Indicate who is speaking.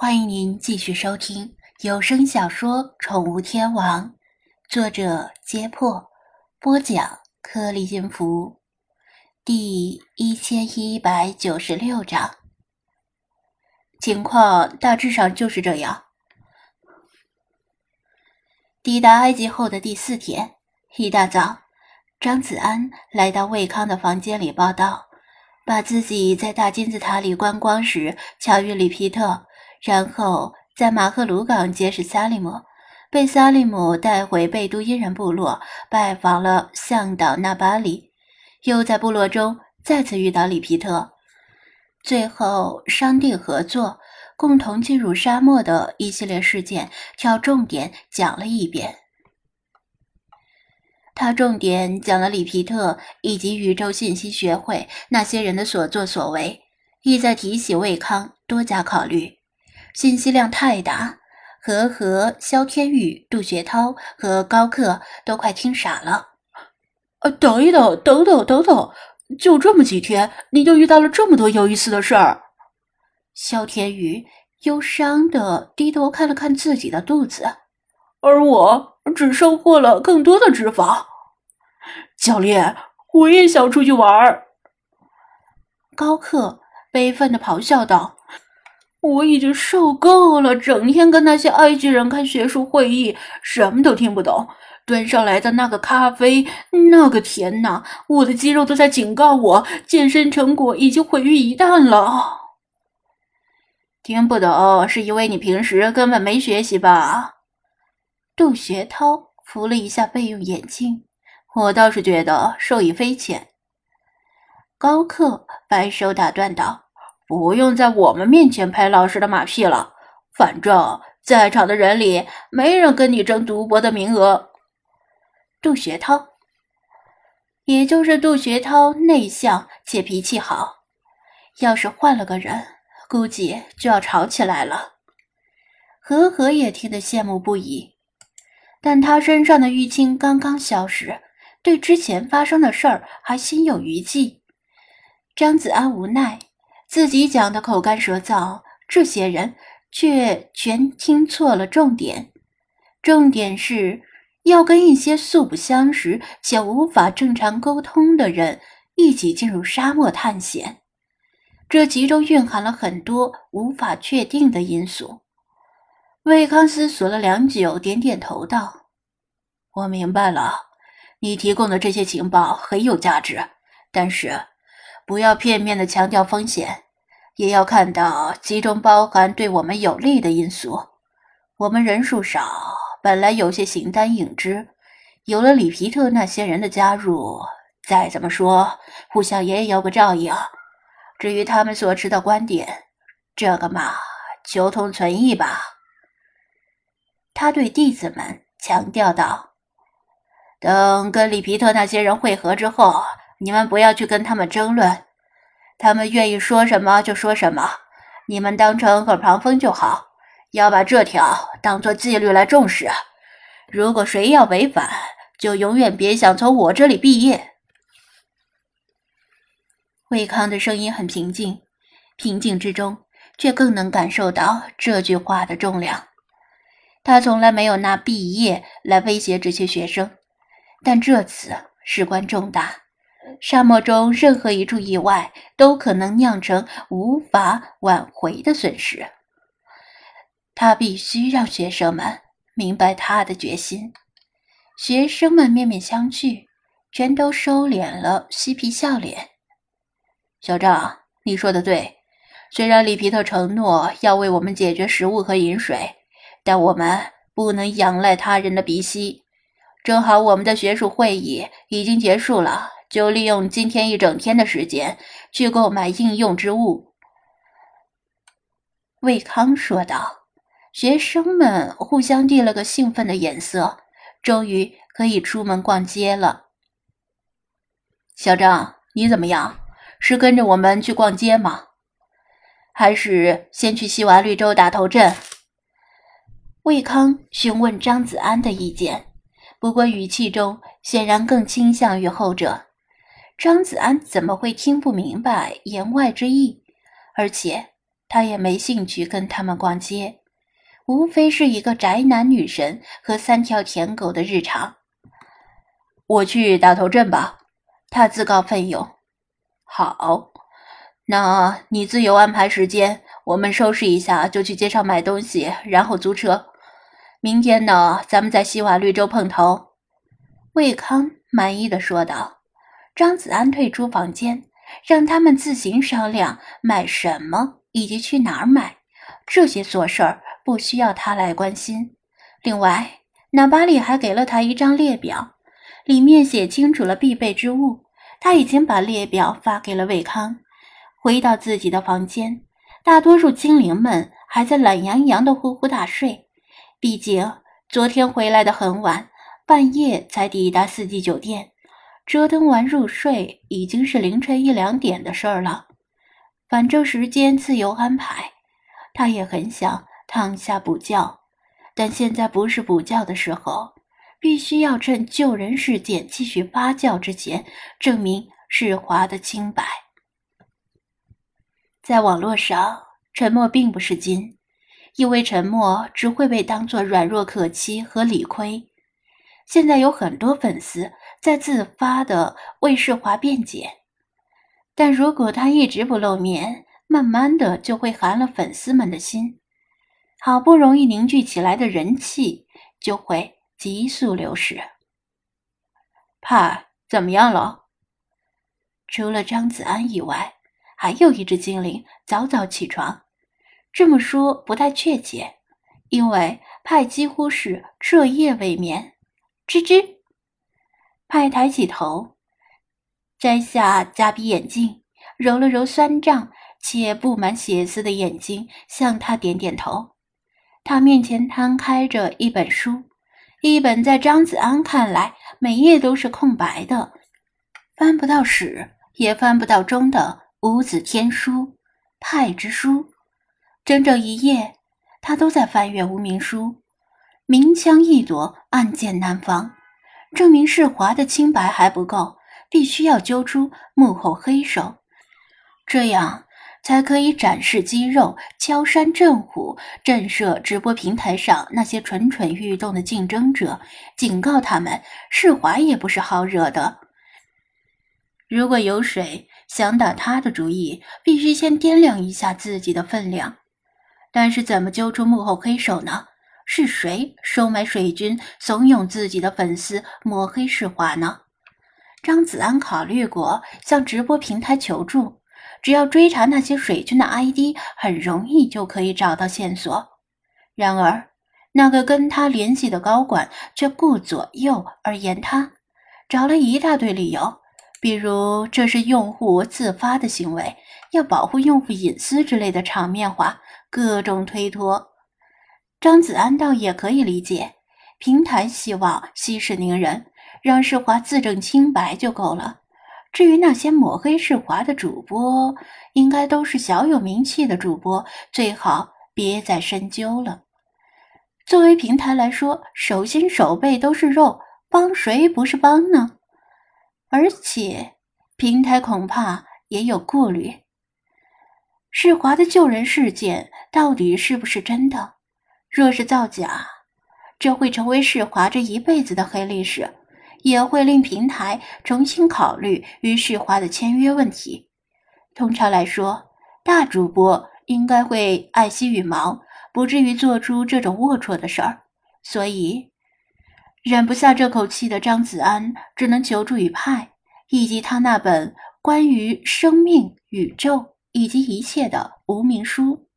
Speaker 1: 欢迎您继续收听有声小说《宠物天王》，作者：揭破，播讲：颗粒音符，第一千一百九十六章。情况大致上就是这样。抵达埃及后的第四天，一大早，张子安来到魏康的房间里报道，把自己在大金字塔里观光时巧遇里皮特。然后在马赫鲁港结识萨利姆，被萨利姆带回贝都因人部落拜访了向导纳巴里，又在部落中再次遇到里皮特，最后商定合作，共同进入沙漠的一系列事件，挑重点讲了一遍。他重点讲了里皮特以及宇宙信息学会那些人的所作所为，意在提醒魏康多加考虑。信息量太大，和和、萧天宇、杜学涛和高克都快听傻了。
Speaker 2: 呃，等一等，等等，等等，就这么几天，你就遇到了这么多有意思的事儿？
Speaker 1: 萧天宇忧伤的低头看了看自己的肚子，
Speaker 2: 而我只收获了更多的脂肪。教练，我也想出去玩儿。
Speaker 1: 高克悲愤的咆哮道。
Speaker 2: 我已经受够了，整天跟那些埃及人开学术会议，什么都听不懂。端上来的那个咖啡，那个甜呐，我的肌肉都在警告我，健身成果已经毁于一旦了。
Speaker 1: 听不懂是因为你平时根本没学习吧？杜学涛扶了一下备用眼镜，我倒是觉得受益匪浅。高克摆手打断道。
Speaker 2: 不用在我们面前拍老师的马屁了，反正在场的人里没人跟你争读博的名额。
Speaker 1: 杜学涛，也就是杜学涛，内向且脾气好，要是换了个人，估计就要吵起来了。和和也听得羡慕不已，但他身上的淤青刚刚消失，对之前发生的事儿还心有余悸。张子安无奈。自己讲的口干舌燥，这些人却全听错了重点。重点是要跟一些素不相识且无法正常沟通的人一起进入沙漠探险，这其中蕴含了很多无法确定的因素。魏康思索了良久，点点头道：“
Speaker 2: 我明白了，你提供的这些情报很有价值，但是……”不要片面的强调风险，也要看到其中包含对我们有利的因素。我们人数少，本来有些形单影只，有了里皮特那些人的加入，再怎么说，互相也有个照应。至于他们所持的观点，这个嘛，求同存异吧。
Speaker 1: 他对弟子们强调道：“
Speaker 2: 等跟里皮特那些人会合之后。”你们不要去跟他们争论，他们愿意说什么就说什么，你们当成耳旁风就好。要把这条当做纪律来重视。如果谁要违反，就永远别想从我这里毕业。
Speaker 1: 魏康的声音很平静，平静之中却更能感受到这句话的重量。他从来没有拿毕业来威胁这些学生，但这次事关重大。沙漠中任何一处意外都可能酿成无法挽回的损失。他必须让学生们明白他的决心。学生们面面相觑，全都收敛了嬉皮笑脸。
Speaker 2: 小张，你说的对。虽然里皮特承诺要为我们解决食物和饮水，但我们不能仰赖他人的鼻息。正好我们的学术会议已经结束了。就利用今天一整天的时间去购买应用之物。”
Speaker 1: 魏康说道。学生们互相递了个兴奋的眼色，终于可以出门逛街了。
Speaker 2: 小张，你怎么样？是跟着我们去逛街吗？还是先去西瓦绿洲打头阵？
Speaker 1: 魏康询问张子安的意见，不过语气中显然更倾向于后者。张子安怎么会听不明白言外之意？而且他也没兴趣跟他们逛街，无非是一个宅男女神和三条舔狗的日常。
Speaker 2: 我去大头镇吧，
Speaker 1: 他自告奋勇。
Speaker 2: 好，那你自由安排时间，我们收拾一下就去街上买东西，然后租车。明天呢，咱们在西瓦绿洲碰头。
Speaker 1: 魏康满意的说道。张子安退出房间，让他们自行商量买什么以及去哪儿买，这些琐事儿不需要他来关心。另外，纳巴里还给了他一张列表，里面写清楚了必备之物。他已经把列表发给了魏康。回到自己的房间，大多数精灵们还在懒洋洋的呼呼大睡，毕竟昨天回来的很晚，半夜才抵达四季酒店。折腾完入睡，已经是凌晨一两点的事儿了。反正时间自由安排，他也很想躺下补觉，但现在不是补觉的时候，必须要趁救人事件继续发酵之前，证明世华的清白。在网络上，沉默并不是金，因为沉默只会被当作软弱可欺和理亏。现在有很多粉丝。在自发的为世华辩解，但如果他一直不露面，慢慢的就会寒了粉丝们的心，好不容易凝聚起来的人气就会急速流失。
Speaker 2: 派怎么样了？
Speaker 1: 除了张子安以外，还有一只精灵早早起床。这么说不太确切，因为派几乎是彻夜未眠。吱吱。派抬起头，摘下夹鼻眼镜，揉了揉酸胀且布满血丝的眼睛，向他点点头。他面前摊开着一本书，一本在张子安看来每页都是空白的，翻不到始也翻不到终的无字天书——派之书。整整一夜，他都在翻阅无名书，明枪易躲，暗箭难防。证明世华的清白还不够，必须要揪出幕后黑手，这样才可以展示肌肉、敲山震虎、震慑直播平台上那些蠢蠢欲动的竞争者，警告他们世华也不是好惹的。如果有谁想打他的主意，必须先掂量一下自己的分量。但是怎么揪出幕后黑手呢？是谁收买水军，怂恿自己的粉丝抹黑世华呢？张子安考虑过向直播平台求助，只要追查那些水军的 ID，很容易就可以找到线索。然而，那个跟他联系的高管却顾左右而言他，找了一大堆理由，比如这是用户自发的行为，要保护用户隐私之类的场面话，各种推脱。张子安倒也可以理解，平台希望息事宁人，让世华自证清白就够了。至于那些抹黑世华的主播，应该都是小有名气的主播，最好别再深究了。作为平台来说，手心手背都是肉，帮谁不是帮呢？而且平台恐怕也有顾虑：世华的救人事件到底是不是真的？若是造假，这会成为世华这一辈子的黑历史，也会令平台重新考虑与世华的签约问题。通常来说，大主播应该会爱惜羽毛，不至于做出这种龌龊的事儿。所以，忍不下这口气的张子安只能求助于派以及他那本关于生命、宇宙以及一切的无名书。